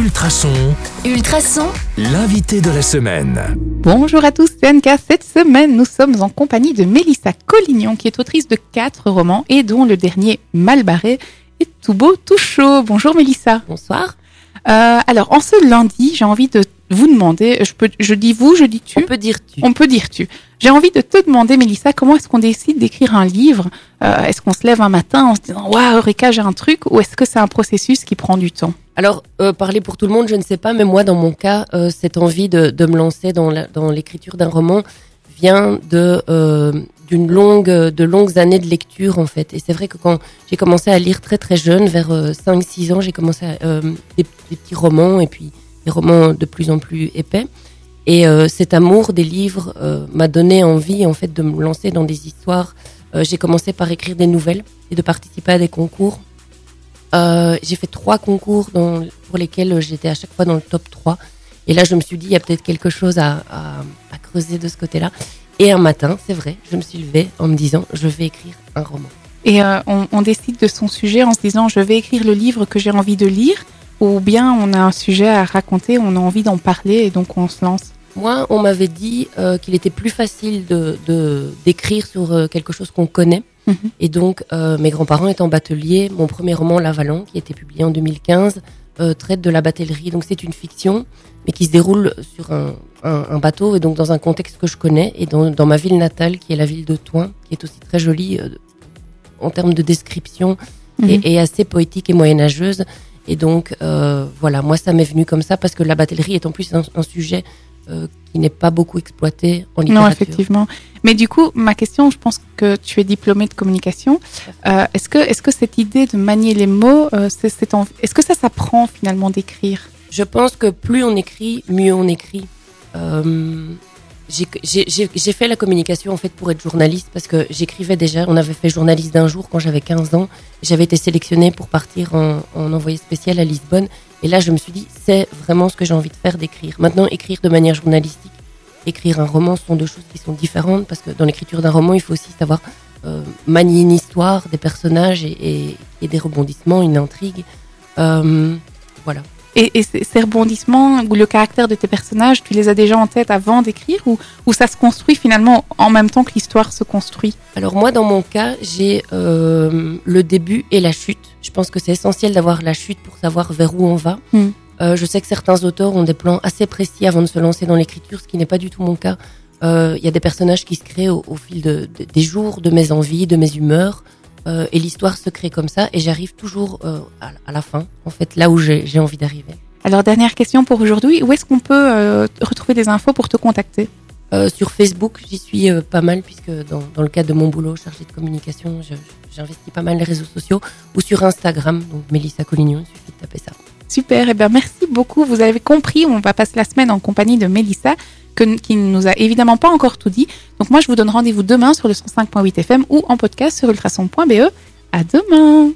Ultrason. Ultrason. L'invité de la semaine. Bonjour à tous, c'est Anka. Cette semaine, nous sommes en compagnie de Mélissa Collignon, qui est autrice de quatre romans et dont le dernier, Mal barré, est tout beau, tout chaud. Bonjour Mélissa. Bonsoir. Euh, alors, en ce lundi, j'ai envie de vous demander, je, peux, je dis vous, je dis tu. On peut dire tu. On peut dire tu. J'ai envie de te demander, Mélissa, comment est-ce qu'on décide d'écrire un livre? Euh, Est-ce qu'on se lève un matin en se disant Waouh, Eureka, j'ai un truc Ou est-ce que c'est un processus qui prend du temps? Alors, euh, parler pour tout le monde, je ne sais pas, mais moi, dans mon cas, euh, cette envie de, de me lancer dans l'écriture d'un roman vient de d'une longue de longues années de lecture en fait. Et c'est vrai que quand j'ai commencé à lire très très jeune, vers 5-6 ans, j'ai commencé à, euh, des, des petits romans et puis des romans de plus en plus épais. Et euh, cet amour des livres euh, m'a donné envie en fait de me lancer dans des histoires. Euh, j'ai commencé par écrire des nouvelles et de participer à des concours. J'ai fait trois concours pour lesquels j'étais à chaque fois dans le top 3. Et là, je me suis dit, il y a peut-être quelque chose à, creuser de ce côté-là. Et un matin, c'est vrai, je me suis levée en me disant, je vais écrire un roman. Et on, on décide de son sujet en se disant Je vais écrire le livre que j'ai envie de lire Ou bien on a un sujet à raconter, on a envie d'en parler et donc on se lance Moi, on m'avait dit euh, qu'il était plus facile de d'écrire sur euh, quelque chose qu'on connaît. Mhm. Et donc, euh, mes grands-parents étant bateliers, mon premier roman, L'Avalon, qui a été publié en 2015, euh, traite de la batellerie. Donc, c'est une fiction, mais qui se déroule sur un, un, un bateau et donc dans un contexte que je connais et dans, dans ma ville natale, qui est la ville de Toin, qui est aussi très jolie en termes de description Mhm. et, et assez poétique et moyenâgeuse. Et donc, euh, voilà, moi, ça m'est venu comme ça parce que la batellerie est en plus un, un sujet euh, qui n'est pas beaucoup exploité en littérature. Non, effectivement. Mais du coup, ma question, je pense que tu es diplômée de communication. Euh, est-ce que, est-ce que cette idée de manier les mots, c'est, en- est-ce que ça s'apprend finalement d'écrire? Je pense que plus on écrit, mieux on écrit. J'ai- fait la communication en fait pour être journaliste parce que j'écrivais déjà. On avait fait journaliste d'un jour quand j'avais 15 ans. J'avais été sélectionnée pour partir en, en envoyé spécial à Lisbonne. Et là, je me suis dit, c'est vraiment ce que j'ai envie de faire, d'écrire. Maintenant, écrire de manière journalistique, écrire un roman, ce sont deux choses qui sont différentes parce que dans l'écriture d'un roman, il faut aussi savoir euh, manier une histoire, des personnages et des rebondissements, une intrigue. Euh, voilà. Et, et ces rebondissements ou le caractère de tes personnages, tu les as déjà en tête avant d'écrire ou, ou ça se construit finalement en même temps que l'histoire se construit Alors moi, dans mon cas, j'ai euh, le début et la chute. Je pense que c'est essentiel d'avoir la chute pour savoir vers où on va. Mm. Euh, je sais que certains auteurs ont des plans assez précis avant de se lancer dans l'écriture, ce qui n'est pas du tout mon cas. Euh, Il y a des personnages qui se créent au, au fil de, de- des jours, de mes envies, de mes humeurs. Euh, et l'histoire se crée comme ça. Et j'arrive toujours euh, à, à la fin, en fait, là où j'ai envie d'arriver. Alors, dernière question pour aujourd'hui. Où est-ce qu'on peut euh, retrouver des infos pour te contacter? Sur Facebook, j'y suis pas mal puisque dans, dans le cadre de mon boulot chargé de communication, j'investis pas mal les réseaux sociaux ou sur Instagram, donc Mélissa Collignon, il suffit de taper ça. Super, et bien merci beaucoup. Vous avez compris, on va passer la semaine en compagnie de Mélissa, qui ne nous a évidemment pas encore tout dit. Donc moi, je vous donne rendez-vous demain sur le 105.8 FM ou en podcast sur ultrason.be. À demain